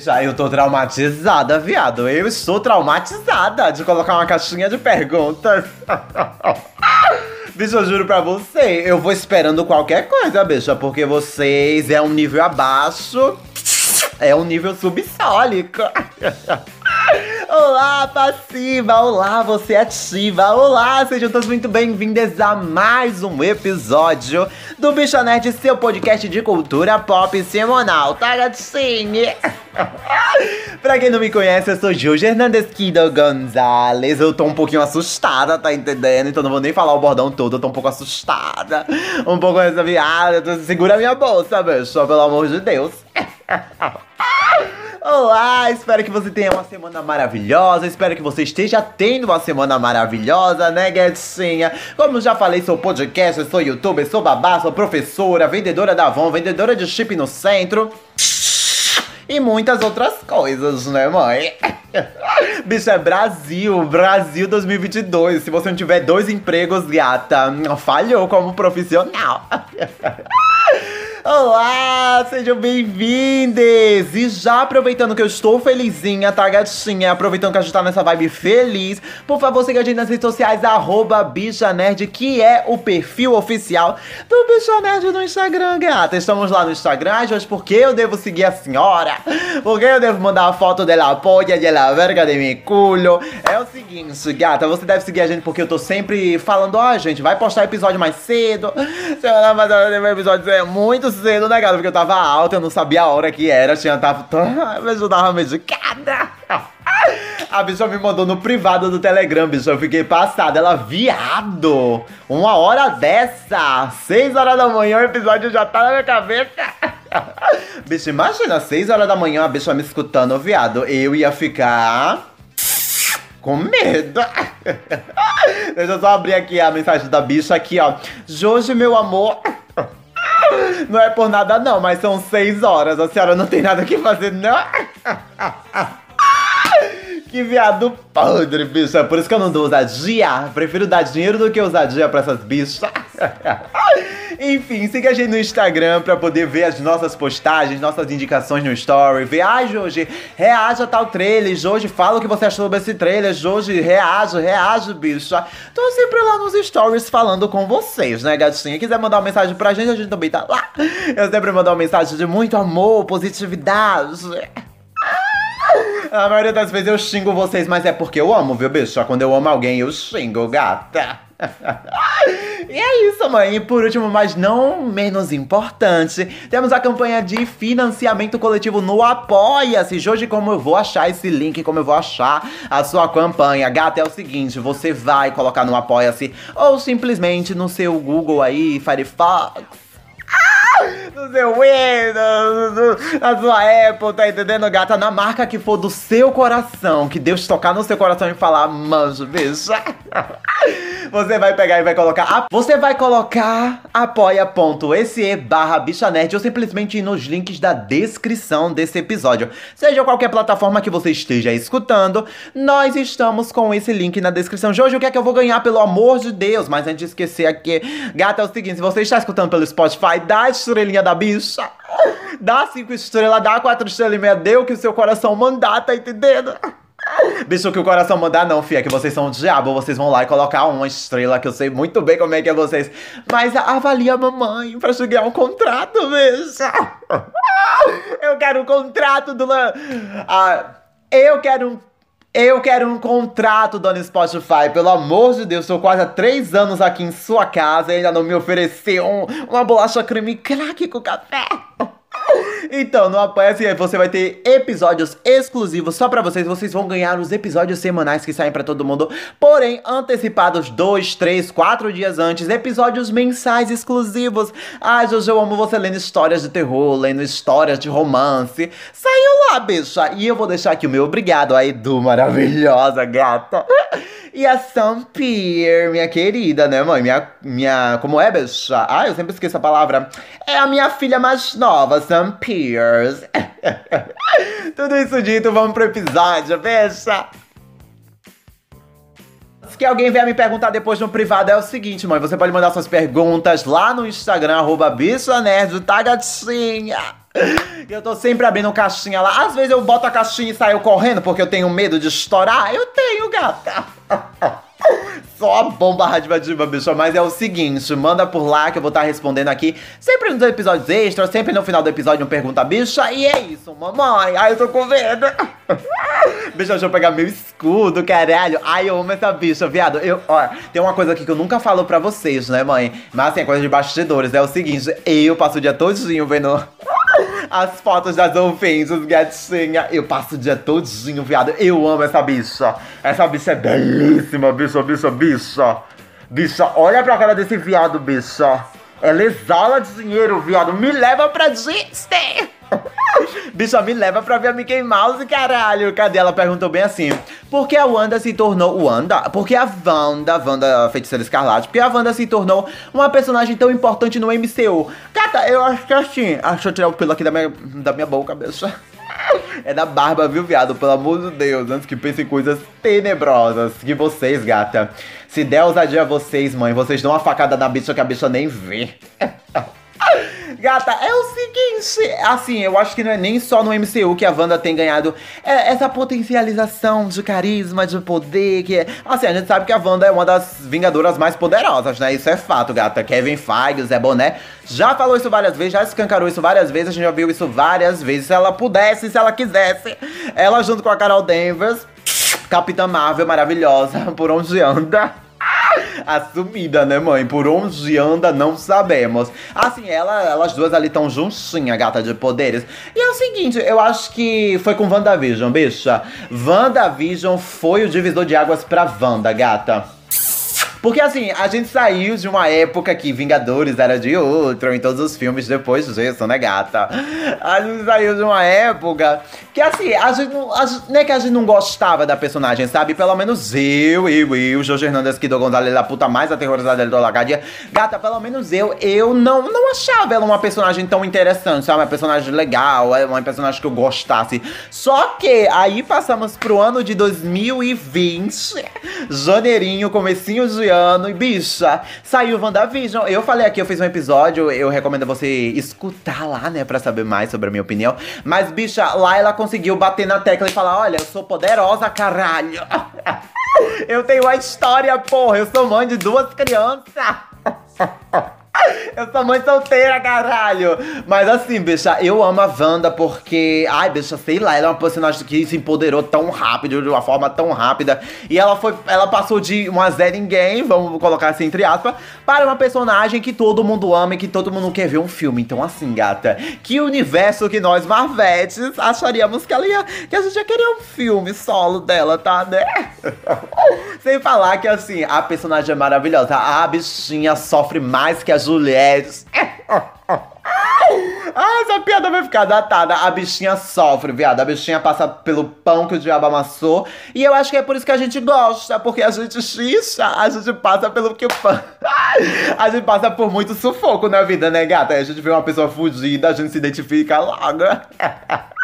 Já eu tô traumatizada, viado. Eu estou traumatizada de colocar uma caixinha de perguntas. Bicho, eu juro pra você, eu vou esperando qualquer coisa, bicha, porque vocês é um nível abaixo, é um nível subsólico. Olá, passiva! Olá, você ativa! Olá, sejam todos muito bem-vindos a mais um episódio do Bicha Nerd, seu podcast de cultura pop semanal, tá, gatinho? pra quem não me conhece, eu sou Juju Hernandes Kido Gonzalez. Eu tô um pouquinho assustada, tá entendendo? Então não vou nem falar o bordão todo, eu tô um pouco assustada. Um pouco ressabiada. Segura minha bolsa, bicho, pelo amor de Deus. Olá, espero que você tenha uma semana maravilhosa. Espero que você esteja tendo uma semana maravilhosa, né, gatinha? Como já falei, sou podcast, sou youtuber, sou babá, sou professora, vendedora da Avon, vendedora de chip no centro. E muitas outras coisas, né, mãe? Bicho, é Brasil, Brasil 2022. Se você não tiver dois empregos, gata, falhou como profissional. Olá, sejam bem-vindos! E já aproveitando que eu estou felizinha, tá, gatinha? Aproveitando que a gente tá nessa vibe feliz, por favor, siga a gente nas redes sociais, arroba Bicha Nerd, que é o perfil oficial do Bicha Nerd no Instagram, gata. Estamos lá no Instagram, mas por que eu devo seguir a senhora? Por que eu devo mandar a foto dela polla, de la verga de mi culo? É o seguinte, gata, você deve seguir a gente porque eu tô sempre falando, ó, oh, gente, vai postar episódio mais cedo. Semana passada teve episódio é muito cedo, né, cara? Porque eu tava alta, eu não sabia a hora que era, tinha tava. Eu tava medicada. A bicha me mandou no privado do Telegram, bicho. Eu fiquei passada. Ela, viado! Uma hora dessa! Seis horas da manhã, o episódio já tá na minha cabeça. Bicho, imagina, seis horas da manhã, a bicha me escutando, viado. Eu ia ficar. Com medo. Deixa eu só abrir aqui a mensagem da bicha aqui, ó. Jorge, meu amor. Não é por nada não, mas são seis horas. A senhora não tem nada que fazer, não? Que viado podre, bicha. Por isso que eu não dou ousadia. Prefiro dar dinheiro do que ousadia pra essas bichas. Enfim, siga a gente no Instagram pra poder ver as nossas postagens, nossas indicações no story. Ver, ai, Jorge, reaja tal trailer. Jorge, fala o que você achou sobre esse trailer. Jorge, reaja, reaja, bicha. Tô sempre lá nos stories falando com vocês, né, gatinha? Quiser mandar uma mensagem pra gente, a gente também tá lá. Eu sempre mando uma mensagem de muito amor, positividade. A maioria das vezes eu xingo vocês, mas é porque eu amo, viu, bicho? Quando eu amo alguém, eu xingo, gata. e é isso, mãe. E por último, mas não menos importante, temos a campanha de financiamento coletivo no Apoia-se. Hoje, como eu vou achar esse link, como eu vou achar a sua campanha? Gata, é o seguinte: você vai colocar no Apoia-se ou simplesmente no seu Google aí, Firefox no seu Windows, na sua Apple, tá entendendo, gata? Na marca que for do seu coração, que Deus tocar no seu coração e falar, manjo, bicho. Você vai pegar e vai colocar. Você vai colocar apoia.se barra bichanerd ou simplesmente ir nos links da descrição desse episódio. Seja qualquer plataforma que você esteja escutando, nós estamos com esse link na descrição. Jorge, o que é que eu vou ganhar, pelo amor de Deus? Mas antes de esquecer aqui, gata, é o seguinte: se você está escutando pelo Spotify, dá a estrelinha da bicha. Dá cinco estrelas, dá quatro estrelas e meia, dê o que o seu coração mandar, tá entendendo? Bicho, que o coração mandar não, fia, que vocês são o diabo, vocês vão lá e colocar uma estrela, que eu sei muito bem como é que é vocês. Mas avalia a mamãe pra chegar um contrato, bicho. Eu quero um contrato do... Ah, eu quero um eu quero um contrato, dona Spotify. Pelo amor de Deus, estou quase há três anos aqui em sua casa e ainda não me ofereceu um, uma bolacha creme crack com café. Então, no Apoia-se você vai ter episódios exclusivos só para vocês. Vocês vão ganhar os episódios semanais que saem para todo mundo, porém antecipados dois, três, quatro dias antes. Episódios mensais exclusivos. Ai, Jojo, eu amo você lendo histórias de terror, lendo histórias de romance. Saiu lá, bicha. E eu vou deixar aqui o meu obrigado a Edu, maravilhosa gata. E a Sam Pierre, minha querida, né, mãe? Minha, minha. Como é, bicha? Ah, eu sempre esqueço a palavra. É a minha filha mais nova, Sam Pierce. Tudo isso dito, vamos pro episódio, bicha. antes que alguém venha me perguntar depois no privado, é o seguinte, mãe. Você pode mandar suas perguntas lá no Instagram, arroba bicha nerd, tá gatinha? Eu tô sempre abrindo caixinha lá. Às vezes eu boto a caixinha e saio correndo porque eu tenho medo de estourar. Eu tenho, gata. Só bomba radioativa, bicho. Mas é o seguinte, manda por lá que eu vou estar tá respondendo aqui. Sempre nos episódios extras, sempre no final do episódio um pergunta bicha. E é isso, mamãe. Ai, eu tô com medo. bicho, deixa eu pegar meu escudo, caralho. Ai, eu amo essa bicha, viado. Eu, ó, tem uma coisa aqui que eu nunca falo pra vocês, né, mãe? Mas assim, é coisa de bastidores. É o seguinte, eu passo o dia todinho vendo as fotos das ofensas, gatinha. Eu passo o dia todinho, viado. Eu amo essa bicha. Essa bicha é belíssima, bicha, bicha, bicha. Bicha, olha pra cara desse viado, bicha. Ela exala dinheiro, viado. Me leva pra Disney. Bicha, me leva pra ver a Mickey Mouse, caralho. Cadê? Ela perguntou bem assim. Por que a Wanda se tornou. Wanda? Porque a Wanda, Wanda Feiticeira Escarlate, porque a Wanda se tornou uma personagem tão importante no MCU? Gata, eu acho que é assim. Ah, deixa eu tirar o pelo aqui da minha, da minha boca, bicha. É da barba, viu, viado? Pelo amor de Deus, antes que pensem coisas tenebrosas. Que vocês, gata. Se der ousadia a vocês, mãe, vocês dão uma facada na bicha que a bicha nem vê. Gata, é o seguinte, assim, eu acho que não é nem só no MCU que a Wanda tem ganhado é, essa potencialização de carisma, de poder, que é, assim, a gente sabe que a Wanda é uma das vingadoras mais poderosas, né? Isso é fato, gata. Kevin Feige, Zé Boné, já falou isso várias vezes, já escancarou isso várias vezes, a gente já viu isso várias vezes. Se ela pudesse, se ela quisesse, ela junto com a Carol Danvers, Capitã Marvel maravilhosa, por onde anda Assumida, né, mãe? Por onde anda, não sabemos. Assim, ela, elas duas ali tão juntinhas, gata de poderes. E é o seguinte, eu acho que foi com WandaVision, bicha. WandaVision foi o divisor de águas pra Wanda, gata. Porque assim, a gente saiu de uma época que Vingadores era de outro em todos os filmes depois disso, né, gata? A gente saiu de uma época que assim, a gente não, a gente, não é que a gente não gostava da personagem, sabe? Pelo menos eu, eu, eu, Jorge Hernandes Kido Gonzalez, a puta mais aterrorizada da Lagardia. Gata, pelo menos eu, eu não, não achava ela uma personagem tão interessante, sabe? Uma personagem legal, é uma personagem que eu gostasse. Só que aí passamos pro ano de 2020, janeirinho, comecinho de ano. E, bicha, saiu WandaVision. Eu falei aqui, eu fiz um episódio, eu recomendo você escutar lá, né, pra saber mais sobre a minha opinião. Mas, bicha, lá ela conseguiu bater na tecla e falar: olha, eu sou poderosa, caralho. eu tenho a história, porra. Eu sou mãe de duas crianças. Eu sou mãe solteira, caralho! Mas assim, bicha, eu amo a Wanda porque. Ai, bicha, sei lá, ela é uma personagem que se empoderou tão rápido, de uma forma tão rápida. E ela foi. Ela passou de uma Zé Ninguém, vamos colocar assim entre aspas, para uma personagem que todo mundo ama e que todo mundo quer ver um filme. Então, assim, gata, que universo que nós, Marvetes, acharíamos que ela ia. que a gente ia querer um filme solo dela, tá, né? Sem falar que assim, a personagem é maravilhosa. A bichinha sofre mais que as mulheres. Ah, essa piada vai ficar datada. A bichinha sofre, viado. A bichinha passa pelo pão que o diabo amassou. E eu acho que é por isso que a gente gosta. Porque a gente xixa, a gente passa pelo que o pão. A gente passa por muito sufoco na vida, né, gata? A gente vê uma pessoa fugida, a gente se identifica logo.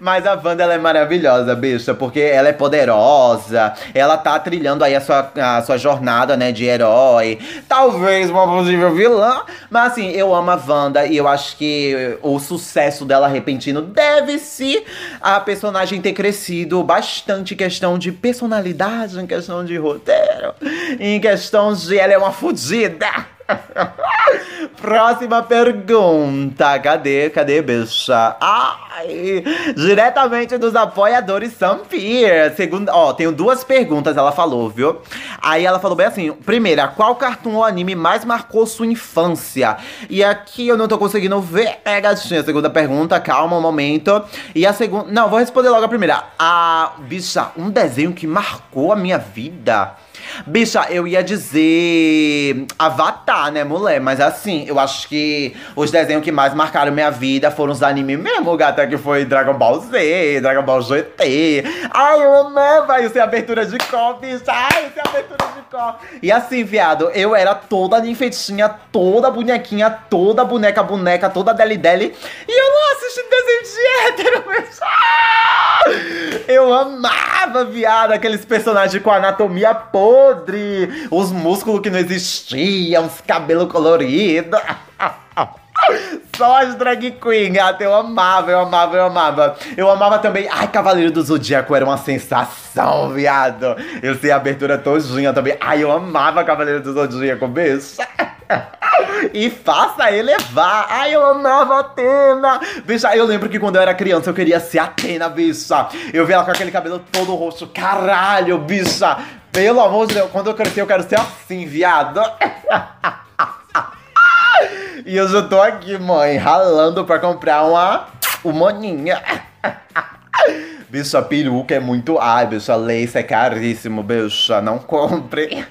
Mas a Wanda ela é maravilhosa, bicha, porque ela é poderosa, ela tá trilhando aí a sua, a sua jornada, né, de herói. Talvez uma possível vilã, mas assim, eu amo a Wanda e eu acho que o sucesso dela repentino deve-se a personagem ter crescido bastante em questão de personalidade, em questão de roteiro, em questão de ela é uma fodida. Próxima pergunta. Cadê? Cadê, bicha? Ai! Diretamente dos apoiadores Sampir. Segunda, ó, tenho duas perguntas, ela falou, viu? Aí ela falou bem assim: primeira, qual cartoon ou anime mais marcou sua infância? E aqui eu não tô conseguindo ver. É, gatinha. Segunda pergunta, calma um momento. E a segunda. Não, vou responder logo a primeira. A bicha, um desenho que marcou a minha vida. Bicha, eu ia dizer Avatar, né, mulher? Mas assim, eu acho que os desenhos que mais marcaram minha vida foram os animes mesmo, gata, que foi Dragon Ball Z, Dragon Ball GT. Ai, eu amava isso é abertura de cor, bicha. Ai, isso é abertura de cor. E assim, viado, eu era toda ninfetinha, toda bonequinha, toda boneca, boneca, toda deli deli. E eu não assisti desenho de hétero, bicha. Eu amava viado, aqueles personagens com anatomia podre, os músculos que não existiam, os cabelos coloridos. Só as drag queen, gata. Eu amava, eu amava, eu amava. Eu amava também. Ai, Cavaleiro do Zodíaco era uma sensação, viado. Eu sei a abertura todinha também. Ai, eu amava Cavaleiro do Zodíaco, bicho. E faça elevar. Ai, eu amava Atena. Bicha, eu lembro que quando eu era criança eu queria ser Atena, bicha. Eu vi ela com aquele cabelo todo roxo. Caralho, bicha. Pelo amor de Deus, quando eu crescer eu quero ser assim, viado. E eu já tô aqui, mãe, ralando pra comprar uma humaninha. Bicho, a peruca é muito. Ai, bicho, a lace é caríssimo, bicho. Não compre.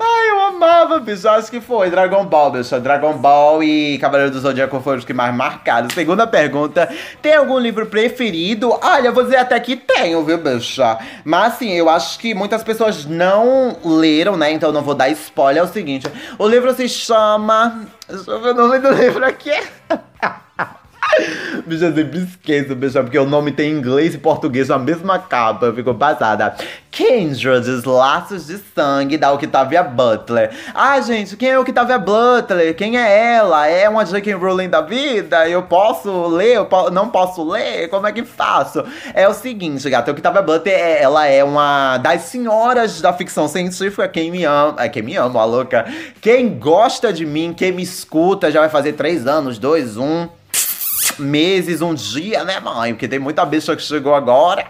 Ai, eu amava, bicho. Acho que foi Dragon Ball, bicho. Dragon Ball e Cavaleiro do Zodíaco foram os que mais marcaram. Segunda pergunta: tem algum livro preferido? Olha, vou dizer até que tenho, viu, bicho? Mas assim, eu acho que muitas pessoas não leram, né? Então não vou dar spoiler. É o seguinte: o livro se chama. Deixa eu ver o nome do livro aqui. Bicho, eu sempre esqueço, bicho, porque o nome tem inglês e português na mesma capa. Eu fico passada. Kindred, Laços de Sangue, da Octavia Butler. Ah, gente, quem é Octavia Butler? Quem é ela? É uma J.K. Rowling da vida? Eu posso ler? Eu po não posso ler? Como é que faço? É o seguinte, gata, Octavia Butler, é, ela é uma das senhoras da ficção científica. Quem me ama, é quem me ama, a louca. Quem gosta de mim, quem me escuta, já vai fazer três anos, dois, um meses, um dia, né, mãe? Porque tem muita bicha que chegou agora.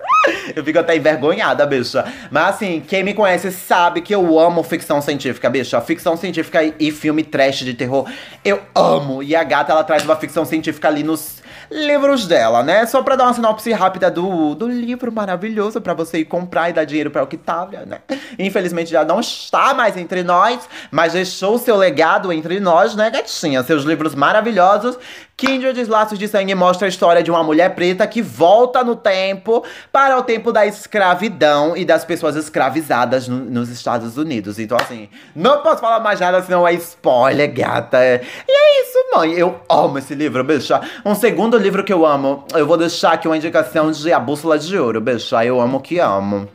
eu fico até envergonhada, bicha. Mas assim, quem me conhece sabe que eu amo ficção científica, bicha. Ficção científica e filme trash de terror, eu amo. E a gata, ela traz uma ficção científica ali nos livros dela, né? Só pra dar uma sinopse rápida do, do livro maravilhoso pra você ir comprar e dar dinheiro pra Octavia, né? Infelizmente já não está mais entre nós, mas deixou seu legado entre nós, né, gatinha? Seus livros maravilhosos. Kindred Laços de Sangue mostra a história de uma mulher preta que volta no tempo para o tempo da escravidão e das pessoas escravizadas no, nos Estados Unidos. Então, assim, não posso falar mais nada, senão é spoiler, gata. E é isso, mãe. Eu amo esse livro, bicha. Um segundo livro que eu amo, eu vou deixar aqui uma indicação de A Bússola de Ouro, bicha. Eu amo que amo.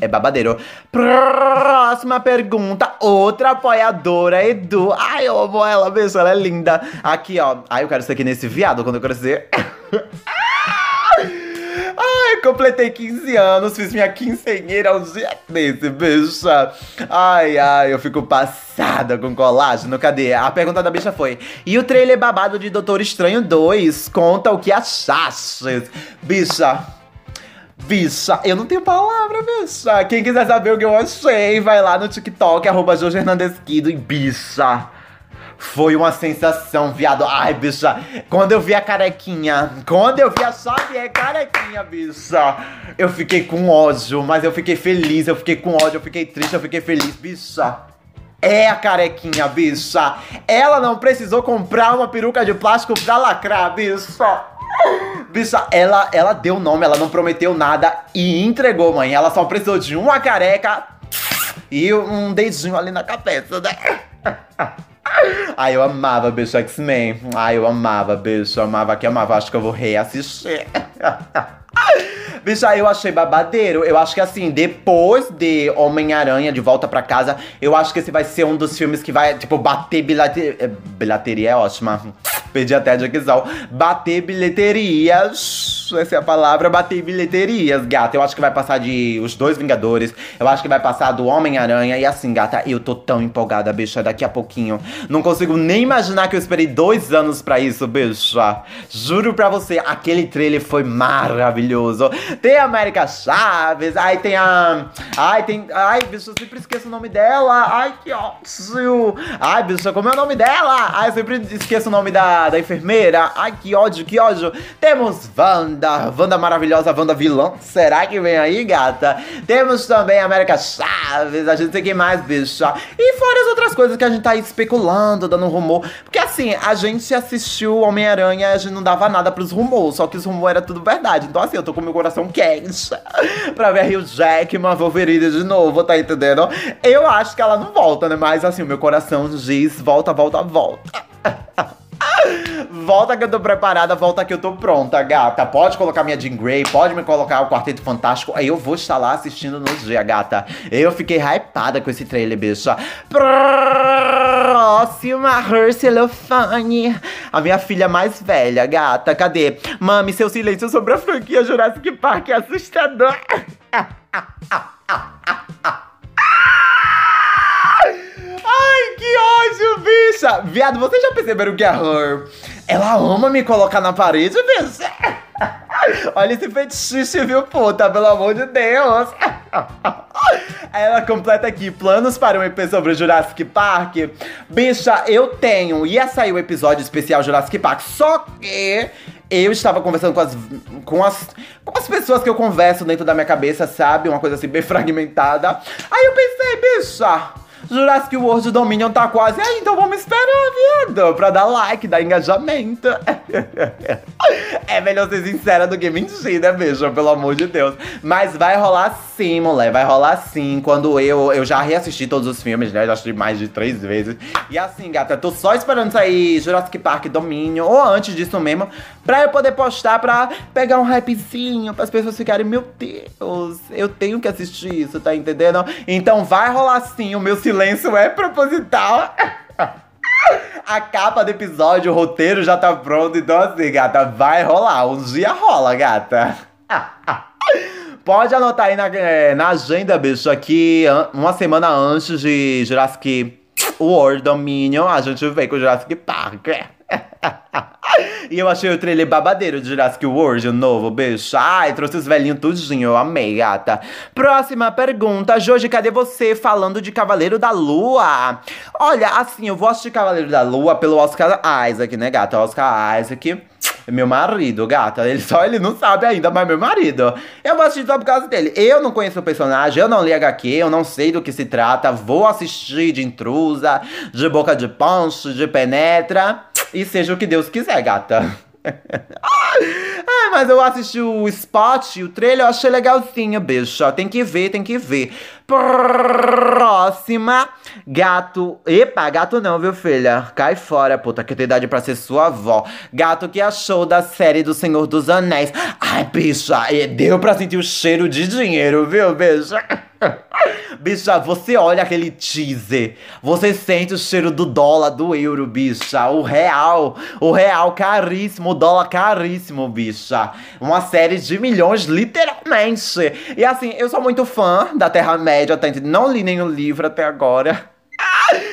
É babadeiro. Próxima pergunta. Outra apoiadora, Edu. Ai, eu amo ela, bicho. Ela é linda. Aqui, ó. Ai, eu quero ser aqui nesse viado quando eu crescer. Ai, completei 15 anos, fiz minha quinceanheira um dia desse, bicha. Ai, ai, eu fico passada com colágeno. Cadê? A pergunta da bicha foi: E o trailer babado de Doutor Estranho 2? Conta o que achaste. Bicha. Bicha, eu não tenho palavra, bicha. Quem quiser saber o que eu achei, vai lá no TikTok, arroba Jorge Hernandesquido e bicha. Foi uma sensação, viado. Ai, bicha. Quando eu vi a carequinha, quando eu vi a Xavier carequinha, bicha, eu fiquei com ódio, mas eu fiquei feliz, eu fiquei com ódio, eu fiquei triste, eu fiquei feliz, bicha. É a carequinha, bicha. Ela não precisou comprar uma peruca de plástico pra lacrar, bicha. Bicha, ela, ela deu nome, ela não prometeu nada e entregou, mãe. Ela só precisou de uma careca e um dedinho ali na cabeça, né? Ai, eu amava bicho X-Men. Ai, eu amava bicho, eu amava que amava. Acho que eu vou reassistir. Bicho, aí eu achei babadeiro. Eu acho que assim, depois de Homem-Aranha de Volta pra Casa, eu acho que esse vai ser um dos filmes que vai, tipo, bater bilheteria. Bilheteria é ótima. Perdi até a dicção. Bater bilheterias. Essa é a palavra, bater bilheterias, gata. Eu acho que vai passar de Os Dois Vingadores. Eu acho que vai passar do Homem-Aranha. E assim, gata, eu tô tão empolgada, bicha, daqui a pouquinho. Não consigo nem imaginar que eu esperei dois anos pra isso, bicha. Juro pra você, aquele trailer foi maravilhoso. Tem a América Chaves, aí tem a. Ai, tem. Ai, bicho, eu sempre esqueço o nome dela. Ai, que ódio. Ai, bicho, como é o nome dela? Ai, eu sempre esqueço o nome da, da enfermeira. Ai, que ódio, que ódio. Temos Wanda, Wanda maravilhosa, Wanda vilã. Será que vem aí, gata? Temos também a América Chaves, a gente tem que mais, bicho. E fora as outras coisas que a gente tá aí especulando, dando rumor. Porque assim, a gente assistiu Homem-Aranha e a gente não dava nada pros rumores, só que os rumores era tudo verdade. Então assim, eu tô com meu coração quente pra ver Rio Jackman, Wolverine de novo, tá entendendo? Eu acho que ela não volta, né? Mas assim, o meu coração diz volta, volta, volta. Volta que eu tô preparada, volta que eu tô pronta, gata. Pode colocar minha Jean Grey, pode me colocar o Quarteto Fantástico. Aí eu vou estar lá assistindo no dia, gata. Eu fiquei hypada com esse trailer, bicha. Próxima, Hercelofane. A minha filha mais velha, gata. Cadê? Mami, seu silêncio sobre a franquia Jurassic Park é assustador. Que ódio, bicha! Viado, vocês já perceberam que a Her, ela ama me colocar na parede, bicha? Olha esse fetiche, viu, puta? Pelo amor de Deus! Ela completa aqui planos para um EP sobre o Jurassic Park. Bicha, eu tenho. Ia sair o episódio especial Jurassic Park. Só que eu estava conversando com as, com as, com as pessoas que eu converso dentro da minha cabeça, sabe? Uma coisa assim bem fragmentada. Aí eu pensei, bicha. Jurassic World Dominion tá quase aí, então vamos esperar, viado, pra dar like, dar engajamento. é melhor ser sincera do que mentir, né, bicho? Pelo amor de Deus. Mas vai rolar sim, mulher, vai rolar sim. Quando eu, eu já reassisti todos os filmes, né? Já assisti mais de três vezes. E assim, gata, tô só esperando sair Jurassic Park Dominion, ou antes disso mesmo, pra eu poder postar, pra pegar um hypezinho, as pessoas ficarem, meu Deus, eu tenho que assistir isso, tá entendendo? Então vai rolar sim o meu silêncio é proposital. A capa do episódio, o roteiro já tá pronto, então assim, gata, vai rolar. Um dia rola, gata. Pode anotar aí na, é, na agenda, bicho, aqui uma semana antes de Jurassic World Dominion, a gente vem com Jurassic Park. e eu achei o trailer babadeiro de Jurassic World, o novo, bicho. Ai, trouxe os velhinhos tudinho, eu amei, gata. Próxima pergunta. Joji, cadê você falando de Cavaleiro da Lua? Olha, assim, eu vou assistir Cavaleiro da Lua pelo Oscar Isaac, né, gata? Oscar Isaac. Meu marido, gata. Ele só ele não sabe ainda, mas meu marido. Eu vou assistir só por causa dele. Eu não conheço o personagem, eu não li HQ, eu não sei do que se trata. Vou assistir de intrusa, de boca de poncho, de penetra. E seja o que Deus quiser, gata. Ai, mas eu assisti o spot, o trailer, eu achei legalzinho, bicho. Tem que ver, tem que ver. Próxima. Gato. Epa, gato não, viu, filha? Cai fora, puta, que tem idade pra ser sua avó. Gato que achou da série do Senhor dos Anéis. Ai, bicha, deu pra sentir o cheiro de dinheiro, viu, bicha? bicha, você olha aquele teaser, você sente o cheiro do dólar, do euro, bicha. O real, o real caríssimo, o dólar caríssimo, bicha. Uma série de milhões, literalmente. E assim, eu sou muito fã da Terra-média, tá entendendo? Não li nenhum livro até agora.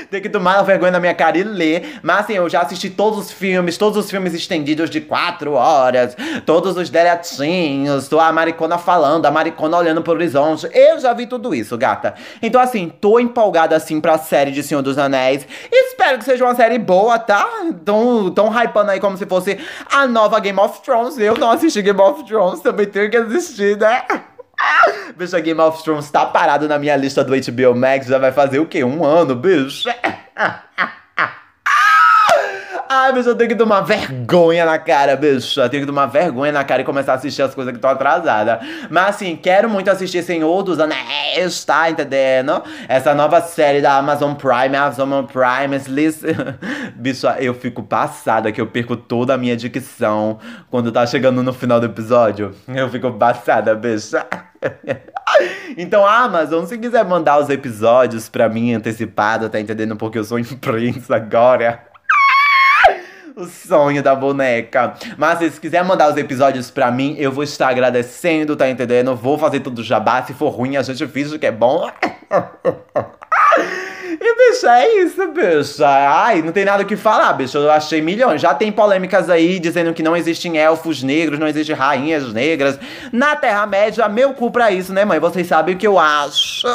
Tem que tomar vergonha na minha cara e ler. Mas assim, eu já assisti todos os filmes, todos os filmes estendidos de quatro horas, todos os direitinhos, a maricona falando, a maricona olhando pro horizonte. Eu já vi tudo isso, gata. Então, assim, tô empolgada assim pra série de Senhor dos Anéis. Espero que seja uma série boa, tá? Tão, tão hypando aí como se fosse a nova Game of Thrones. Eu não assisti Game of Thrones, também tenho que assistir, né? Bicho, Game of Thrones tá parado na minha lista do HBO Max, já vai fazer o quê? Um ano, bicho? Ai, bicho, eu tenho que tomar vergonha na cara, bicho. Eu tenho que tomar vergonha na cara e começar a assistir as coisas que estão atrasadas. Mas assim, quero muito assistir Senhor dos Anéis, tá entendendo? Essa nova série da Amazon Prime, Amazon Prime, bicho, eu fico passada que eu perco toda a minha dicção quando tá chegando no final do episódio. Eu fico passada, bicho. Então, Amazon, se quiser mandar os episódios pra mim antecipado, tá entendendo? Porque eu sou imprensa agora o sonho da boneca. Mas se quiser mandar os episódios pra mim, eu vou estar agradecendo, tá entendendo? Vou fazer tudo jabá. Se for ruim, a gente finge que é bom. Bicho, é isso, bicho. Ai, não tem nada o que falar, bicho. Eu achei milhões. Já tem polêmicas aí dizendo que não existem elfos negros, não existem rainhas negras. Na Terra-média, meu cu pra isso, né, mãe? Vocês sabem o que eu acho.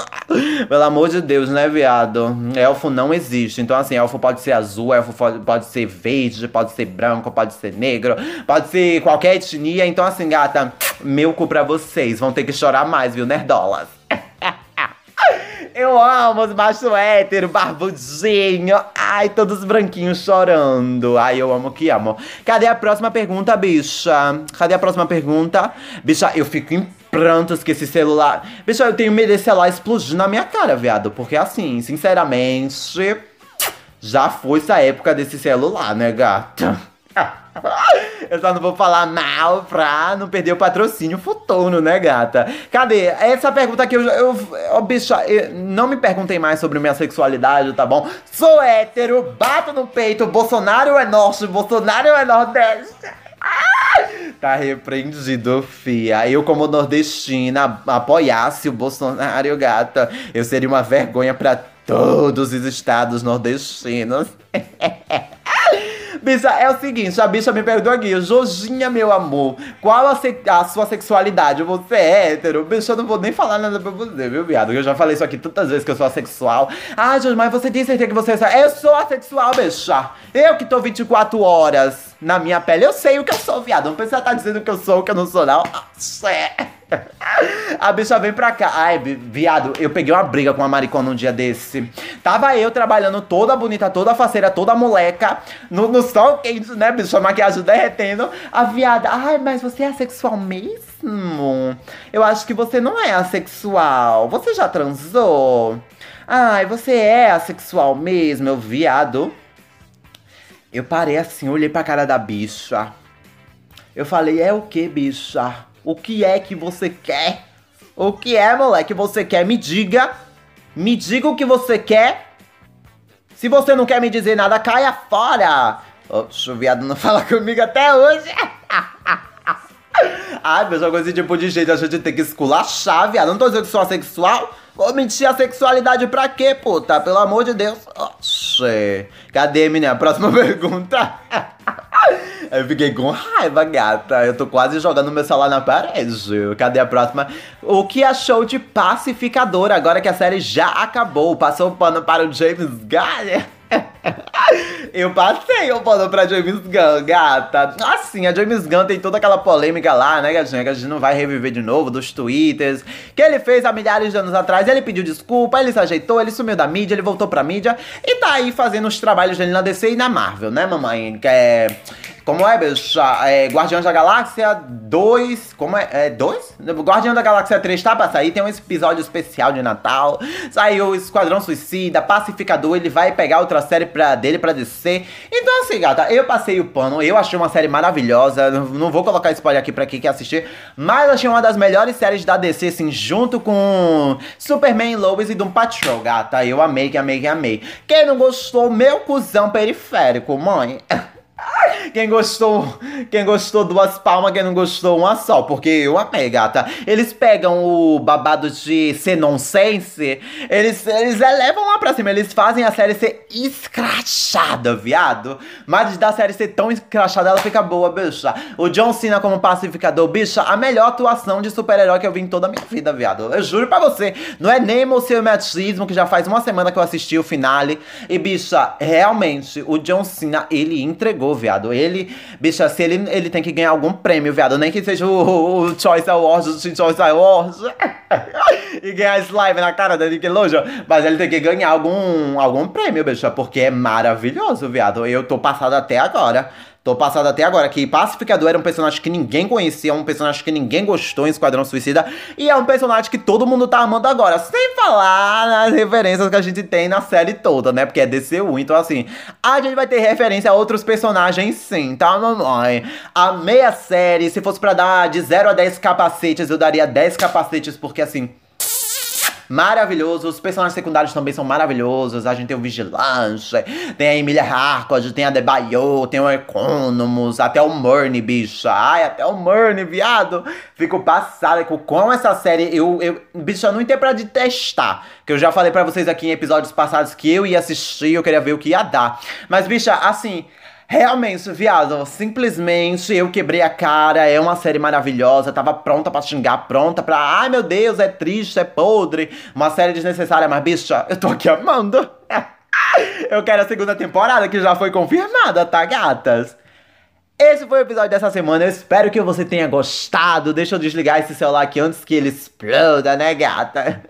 Pelo amor de Deus, né, viado? Elfo não existe. Então, assim, elfo pode ser azul, elfo pode ser verde, pode ser branco, pode ser negro, pode ser qualquer etnia. Então, assim, gata, meu cu pra vocês. Vão ter que chorar mais, viu, nerdolas? Eu amo os machos héteros, barbudinho. Ai, todos branquinhos chorando. Ai, eu amo que amo. Cadê a próxima pergunta, bicha? Cadê a próxima pergunta? Bicha, eu fico em prantos que esse celular. Bicha, eu tenho medo desse celular explodir na minha cara, viado. Porque assim, sinceramente. Já foi essa época desse celular, né, gata? Eu só não vou falar mal pra não perder o patrocínio futuro, né, gata? Cadê? Essa pergunta aqui, eu, eu, eu bicha, eu, não me perguntem mais sobre minha sexualidade, tá bom? Sou hétero, bato no peito, Bolsonaro é norte, Bolsonaro é nordeste. Tá repreendido, fia. Eu, como nordestina, apoiasse o Bolsonaro, gata, eu seria uma vergonha para todos os estados nordestinos. Bicha, é o seguinte, a bicha me perguntou aqui, Jojinha, meu amor, qual a, a, sua sexualidade? Você é hétero? Bicha, eu não vou nem falar nada pra você, viu, viado? Eu já falei isso aqui tantas vezes que eu sou assexual. Ah, Jojinha, mas você tem certeza que você é Eu sou assexual, bicha. Eu que tô 24 horas na minha pele, eu sei o que eu sou, viado. Não precisa estar tá dizendo que eu sou o que eu não sou, não. Ah, a bicha vem pra cá. Ai, viado, eu peguei uma briga com a maricona um dia desse. Tava eu trabalhando toda bonita, toda faceira, toda moleca, no, no sol quente, né, bicho? A maquiagem derretendo. A viada, ai, mas você é assexual mesmo? Eu acho que você não é assexual. Você já transou? Ai, você é assexual mesmo, viado. Eu parei assim, olhei pra cara da bicha. Eu falei, é o que, bicha? O que é que você quer? O que é, moleque, você quer? Me diga. Me diga o que você quer. Se você não quer me dizer nada, caia fora. Oxe, o viado não fala comigo até hoje. Ai, mesma coisa esse tipo de jeito, a gente tem que esculachar, viado. Não tô dizendo que sou assexual. Vou mentir a sexualidade pra quê, puta? Pelo amor de Deus. Oxe. Cadê, menina? Próxima pergunta. Eu fiquei com raiva, gata. Eu tô quase jogando meu celular na parede. Cadê a próxima? O que achou de Pacificador agora que a série já acabou? Passou o pano para o James Gunn? Eu passei o pano pra James Gunn, gata. Assim, a James Gunn tem toda aquela polêmica lá, né, gatinha? Que a gente não vai reviver de novo, dos twitters. Que ele fez há milhares de anos atrás. Ele pediu desculpa, ele se ajeitou, ele sumiu da mídia, ele voltou pra mídia. E tá aí fazendo os trabalhos dele na DC e na Marvel, né, mamãe? Que é como é, bicha? É, Guardiões da Galáxia 2. Como é? É 2? Guardião da Galáxia 3 tá pra sair. Tem um episódio especial de Natal. Saiu o Esquadrão Suicida, Pacificador. Ele vai pegar outra série pra, dele pra descer. Então, assim, gata, eu passei o pano. Eu achei uma série maravilhosa. Não vou colocar spoiler aqui pra quem quer assistir. Mas achei uma das melhores séries da DC, assim, junto com Superman, Lois e Doom Patrol, gata. Eu amei, que amei, que amei. Quem não gostou, meu cuzão periférico, mãe. Quem gostou, quem gostou duas palmas, quem não gostou uma só, porque eu amei, gata. Eles pegam o babado de ser nonsense, eles, eles elevam lá pra cima, eles fazem a série ser escrachada, viado. Mas da série ser tão escrachada, ela fica boa, bicha. O John Cena como pacificador, bicha, a melhor atuação de super-herói que eu vi em toda a minha vida, viado. Eu juro pra você, não é nem machismo que já faz uma semana que eu assisti o finale. E, bicha, realmente, o John Cena, ele entregou, viado. Ele, bicha, se ele, ele tem que ganhar algum prêmio, viado. Nem que seja o, o Choice Awards, o Choice Awards. e ganhar esse live na cara da Nickelodeon. Mas ele tem que ganhar algum, algum prêmio, bicha, porque é maravilhoso, viado. Eu tô passado até agora. Tô passado até agora que Pacificador era um personagem que ninguém conhecia, um personagem que ninguém gostou em Esquadrão Suicida, e é um personagem que todo mundo tá amando agora, sem falar nas referências que a gente tem na série toda, né? Porque é DCU, então assim, a gente vai ter referência a outros personagens sim, tá, mamãe? Amei a série, se fosse para dar de 0 a 10 capacetes, eu daria 10 capacetes, porque assim, maravilhoso. Os personagens secundários também são maravilhosos. A gente tem o Vigilante, tem a Emilia Harcourt, tem a Debaio, tem o Economus, até o Murney, bicha. Ai, até o Murney, viado. Fico passada com como essa série eu, eu bicha, não entendo pra de testar. Que eu já falei para vocês aqui em episódios passados que eu ia assistir, eu queria ver o que ia dar. Mas, bicha, assim, Realmente, viado, simplesmente eu quebrei a cara, é uma série maravilhosa, tava pronta para xingar, pronta pra, ai meu Deus, é triste, é podre, uma série desnecessária, mas bicha, eu tô aqui amando. eu quero a segunda temporada que já foi confirmada, tá, gatas? Esse foi o episódio dessa semana. Eu espero que você tenha gostado. Deixa eu desligar esse celular aqui antes que ele exploda, né, gata?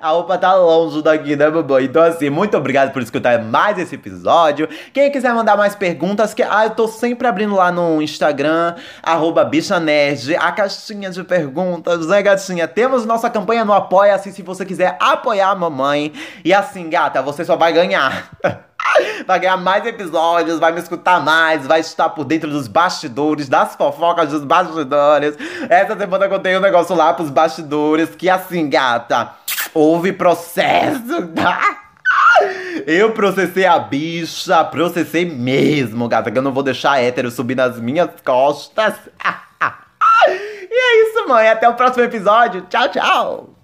A roupa tá longe daqui, né, babô? Então, assim, muito obrigado por escutar mais esse episódio. Quem quiser mandar mais perguntas, que ah, eu tô sempre abrindo lá no Instagram, arroba bichanerd, a caixinha de perguntas, né, gatinha? Temos nossa campanha no Apoia-se se você quiser apoiar a mamãe. E assim, gata, você só vai ganhar. vai ganhar mais episódios, vai me escutar mais, vai estar por dentro dos bastidores, das fofocas dos bastidores. Essa semana eu contei um negócio lá pros bastidores que assim, gata, houve processo, tá? Eu processei a bicha, processei mesmo, gata, que eu não vou deixar hétero subir nas minhas costas. e é isso, mãe. Até o próximo episódio. Tchau, tchau.